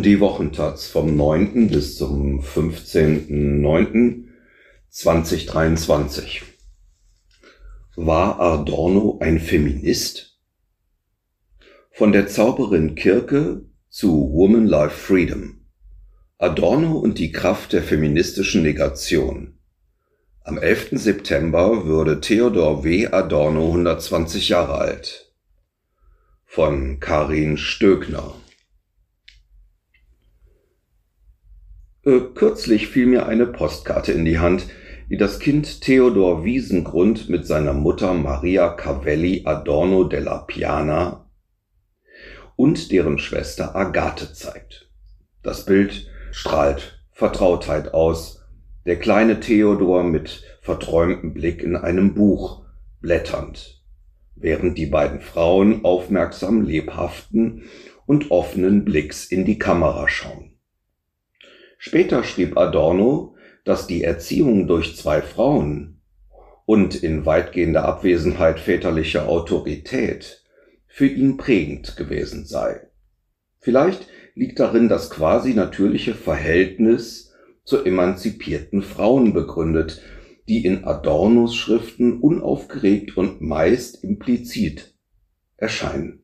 Die Wochentaz vom 9. bis zum 15.09.2023. War Adorno ein Feminist? Von der Zauberin Kirke zu Woman Life Freedom. Adorno und die Kraft der feministischen Negation. Am 11. September würde Theodor W. Adorno 120 Jahre alt. Von Karin Stöckner. Äh, kürzlich fiel mir eine Postkarte in die Hand, die das Kind Theodor Wiesengrund mit seiner Mutter Maria Cavelli Adorno della Piana und deren Schwester Agathe zeigt. Das Bild strahlt Vertrautheit aus. Der kleine Theodor mit verträumtem Blick in einem Buch blätternd, während die beiden Frauen aufmerksam lebhaften und offenen Blicks in die Kamera schauen. Später schrieb Adorno, dass die Erziehung durch zwei Frauen und in weitgehender Abwesenheit väterlicher Autorität für ihn prägend gewesen sei. Vielleicht liegt darin das quasi natürliche Verhältnis zu emanzipierten Frauen begründet, die in Adornos Schriften unaufgeregt und meist implizit erscheinen.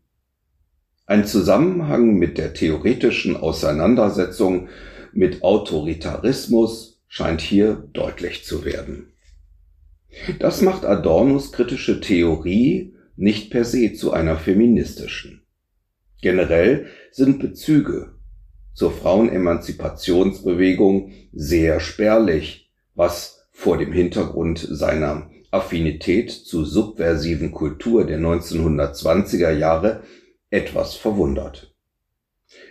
Ein Zusammenhang mit der theoretischen Auseinandersetzung mit Autoritarismus scheint hier deutlich zu werden. Das macht Adornos kritische Theorie nicht per se zu einer feministischen. Generell sind Bezüge zur Frauenemanzipationsbewegung sehr spärlich, was vor dem Hintergrund seiner Affinität zu subversiven Kultur der 1920er Jahre etwas verwundert.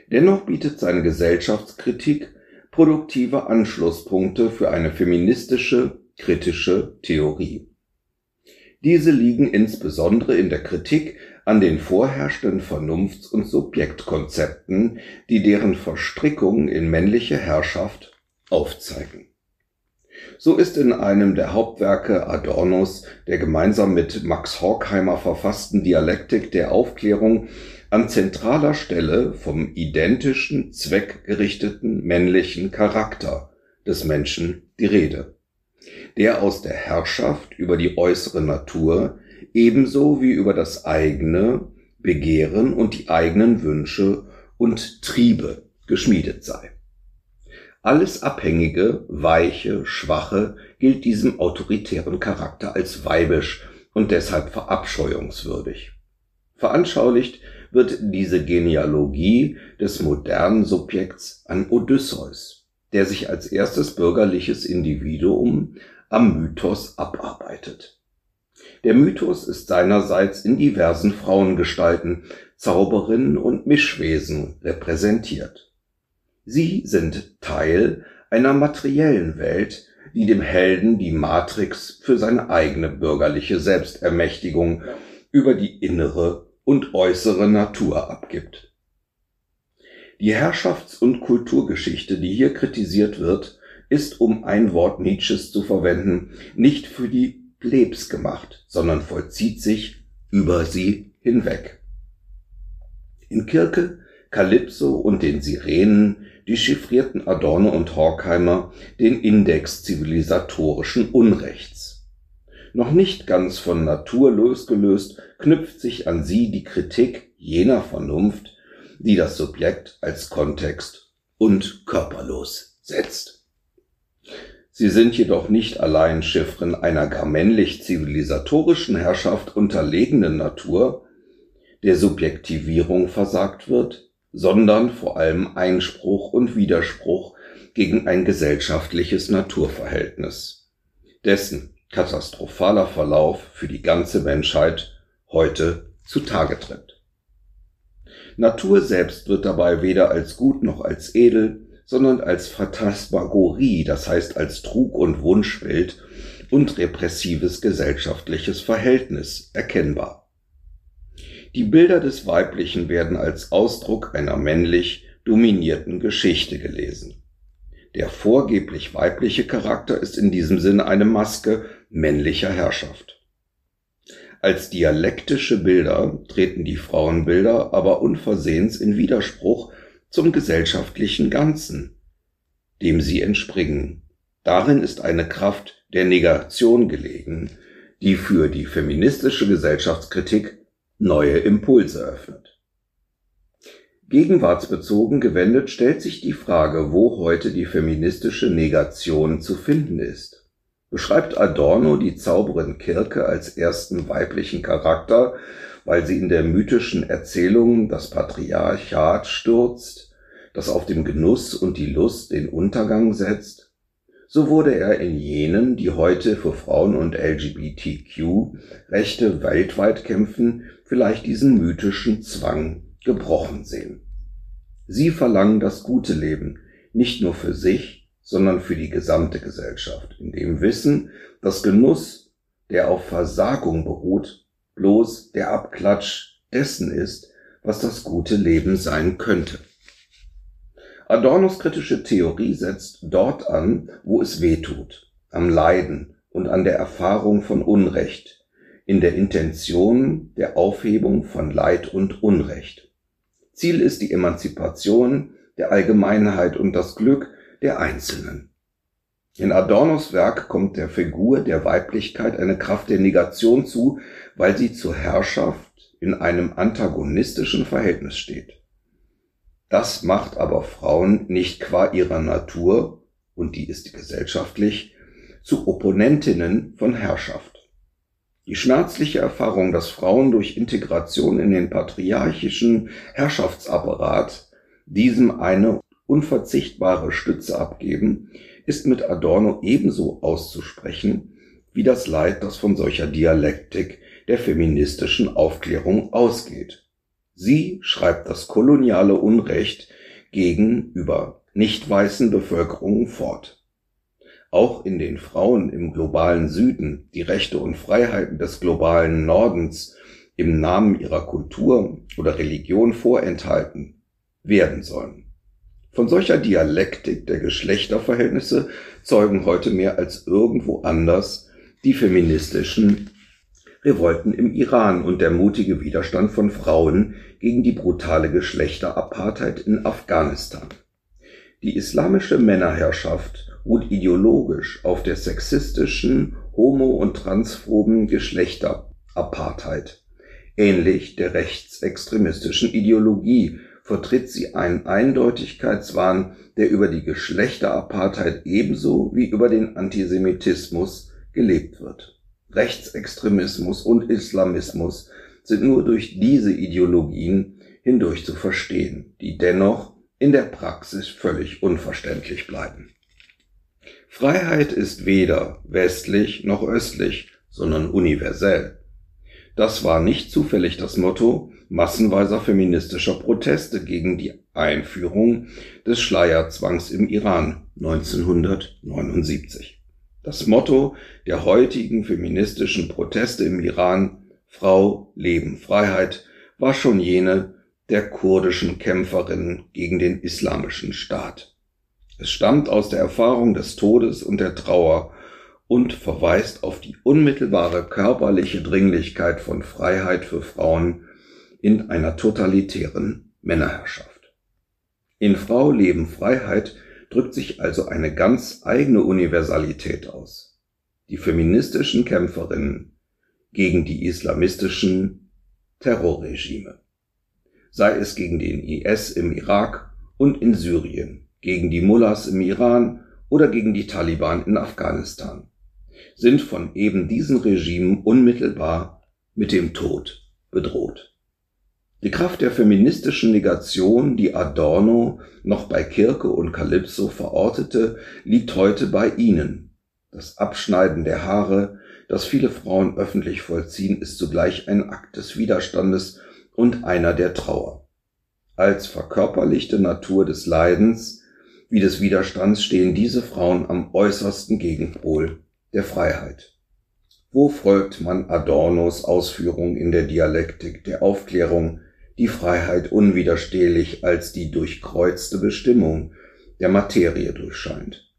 Dennoch bietet seine Gesellschaftskritik produktive Anschlusspunkte für eine feministische kritische Theorie. Diese liegen insbesondere in der Kritik an den vorherrschenden Vernunfts- und Subjektkonzepten, die deren Verstrickung in männliche Herrschaft aufzeigen. So ist in einem der Hauptwerke Adornos, der gemeinsam mit Max Horkheimer verfassten Dialektik der Aufklärung an zentraler Stelle vom identischen, zweckgerichteten männlichen Charakter des Menschen die Rede, der aus der Herrschaft über die äußere Natur ebenso wie über das eigene Begehren und die eigenen Wünsche und Triebe geschmiedet sei. Alles Abhängige, Weiche, Schwache gilt diesem autoritären Charakter als weibisch und deshalb verabscheuungswürdig. Veranschaulicht wird diese Genealogie des modernen Subjekts an Odysseus, der sich als erstes bürgerliches Individuum am Mythos abarbeitet. Der Mythos ist seinerseits in diversen Frauengestalten, Zauberinnen und Mischwesen repräsentiert. Sie sind Teil einer materiellen Welt, die dem Helden die Matrix für seine eigene bürgerliche Selbstermächtigung über die innere und äußere Natur abgibt. Die Herrschafts- und Kulturgeschichte, die hier kritisiert wird, ist, um ein Wort Nietzsches zu verwenden, nicht für die Plebs gemacht, sondern vollzieht sich über sie hinweg. In Kirke, Kalypso und den Sirenen dechiffrierten Adorno und Horkheimer den Index zivilisatorischen Unrechts. Noch nicht ganz von Natur losgelöst, knüpft sich an sie die Kritik jener Vernunft, die das Subjekt als Kontext und körperlos setzt. Sie sind jedoch nicht allein Chiffren einer gar männlich zivilisatorischen Herrschaft unterlegenen Natur, der Subjektivierung versagt wird, sondern vor allem Einspruch und Widerspruch gegen ein gesellschaftliches Naturverhältnis, dessen katastrophaler Verlauf für die ganze Menschheit heute zutage tritt. Natur selbst wird dabei weder als gut noch als edel, sondern als Phantasmagorie, das heißt als Trug- und Wunschbild und repressives gesellschaftliches Verhältnis erkennbar. Die Bilder des Weiblichen werden als Ausdruck einer männlich dominierten Geschichte gelesen. Der vorgeblich weibliche Charakter ist in diesem Sinne eine Maske männlicher Herrschaft. Als dialektische Bilder treten die Frauenbilder aber unversehens in Widerspruch zum gesellschaftlichen Ganzen, dem sie entspringen. Darin ist eine Kraft der Negation gelegen, die für die feministische Gesellschaftskritik neue Impulse öffnet. Gegenwartsbezogen gewendet stellt sich die Frage, wo heute die feministische Negation zu finden ist. Beschreibt Adorno die Zauberin Kirke als ersten weiblichen Charakter, weil sie in der mythischen Erzählung das Patriarchat stürzt, das auf dem Genuss und die Lust den Untergang setzt? So wurde er in jenen, die heute für Frauen und LGBTQ-Rechte weltweit kämpfen, vielleicht diesen mythischen Zwang gebrochen sehen. Sie verlangen das gute Leben, nicht nur für sich, sondern für die gesamte Gesellschaft, in dem Wissen, dass Genuss, der auf Versagung beruht, bloß der Abklatsch dessen ist, was das gute Leben sein könnte. Adornos kritische Theorie setzt dort an, wo es weh tut, am Leiden und an der Erfahrung von Unrecht, in der Intention der Aufhebung von Leid und Unrecht. Ziel ist die Emanzipation der Allgemeinheit und das Glück der Einzelnen. In Adornos Werk kommt der Figur der Weiblichkeit eine Kraft der Negation zu, weil sie zur Herrschaft in einem antagonistischen Verhältnis steht. Das macht aber Frauen nicht qua ihrer Natur, und die ist gesellschaftlich, zu Opponentinnen von Herrschaft. Die schmerzliche Erfahrung, dass Frauen durch Integration in den patriarchischen Herrschaftsapparat diesem eine unverzichtbare Stütze abgeben, ist mit Adorno ebenso auszusprechen wie das Leid, das von solcher Dialektik der feministischen Aufklärung ausgeht. Sie schreibt das koloniale Unrecht gegenüber nicht weißen Bevölkerungen fort auch in den Frauen im globalen Süden die Rechte und Freiheiten des globalen Nordens im Namen ihrer Kultur oder Religion vorenthalten werden sollen. Von solcher Dialektik der Geschlechterverhältnisse zeugen heute mehr als irgendwo anders die feministischen Revolten im Iran und der mutige Widerstand von Frauen gegen die brutale Geschlechterapartheid in Afghanistan. Die islamische Männerherrschaft ruht ideologisch auf der sexistischen, homo- und transphoben Geschlechterapartheid. Ähnlich der rechtsextremistischen Ideologie vertritt sie einen Eindeutigkeitswahn, der über die Geschlechterapartheid ebenso wie über den Antisemitismus gelebt wird. Rechtsextremismus und Islamismus sind nur durch diese Ideologien hindurch zu verstehen, die dennoch in der Praxis völlig unverständlich bleiben. Freiheit ist weder westlich noch östlich, sondern universell. Das war nicht zufällig das Motto massenweiser feministischer Proteste gegen die Einführung des Schleierzwangs im Iran 1979. Das Motto der heutigen feministischen Proteste im Iran Frau, Leben, Freiheit war schon jene der kurdischen Kämpferinnen gegen den islamischen Staat. Es stammt aus der Erfahrung des Todes und der Trauer und verweist auf die unmittelbare körperliche Dringlichkeit von Freiheit für Frauen in einer totalitären Männerherrschaft. In Frau Leben Freiheit drückt sich also eine ganz eigene Universalität aus. Die feministischen Kämpferinnen gegen die islamistischen Terrorregime. Sei es gegen den IS im Irak und in Syrien gegen die Mullahs im Iran oder gegen die Taliban in Afghanistan, sind von eben diesen Regimen unmittelbar mit dem Tod bedroht. Die Kraft der feministischen Negation, die Adorno noch bei Kirke und Calypso verortete, liegt heute bei ihnen. Das Abschneiden der Haare, das viele Frauen öffentlich vollziehen, ist zugleich ein Akt des Widerstandes und einer der Trauer. Als verkörperlichte Natur des Leidens wie des Widerstands stehen diese Frauen am äußersten Gegenpol der Freiheit. Wo folgt man Adornos Ausführung in der Dialektik der Aufklärung, die Freiheit unwiderstehlich als die durchkreuzte Bestimmung der Materie durchscheint?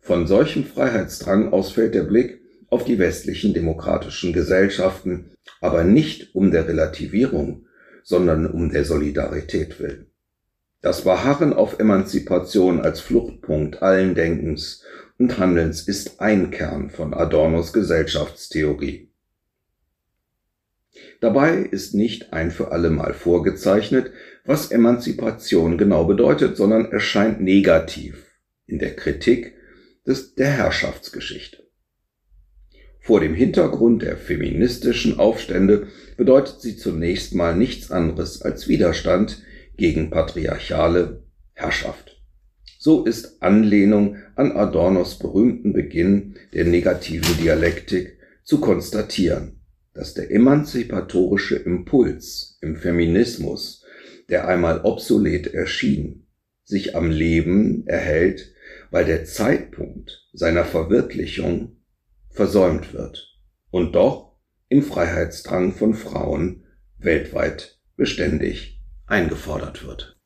Von solchem Freiheitsdrang aus fällt der Blick auf die westlichen demokratischen Gesellschaften, aber nicht um der Relativierung, sondern um der Solidarität willen. Das Beharren auf Emanzipation als Fluchtpunkt allen Denkens und Handelns ist ein Kern von Adornos Gesellschaftstheorie. Dabei ist nicht ein für allemal vorgezeichnet, was Emanzipation genau bedeutet, sondern erscheint negativ in der Kritik des, der Herrschaftsgeschichte. Vor dem Hintergrund der feministischen Aufstände bedeutet sie zunächst mal nichts anderes als Widerstand gegen patriarchale Herrschaft. So ist Anlehnung an Adornos berühmten Beginn der negativen Dialektik zu konstatieren, dass der emanzipatorische Impuls im Feminismus, der einmal obsolet erschien, sich am Leben erhält, weil der Zeitpunkt seiner Verwirklichung versäumt wird und doch im Freiheitsdrang von Frauen weltweit beständig eingefordert wird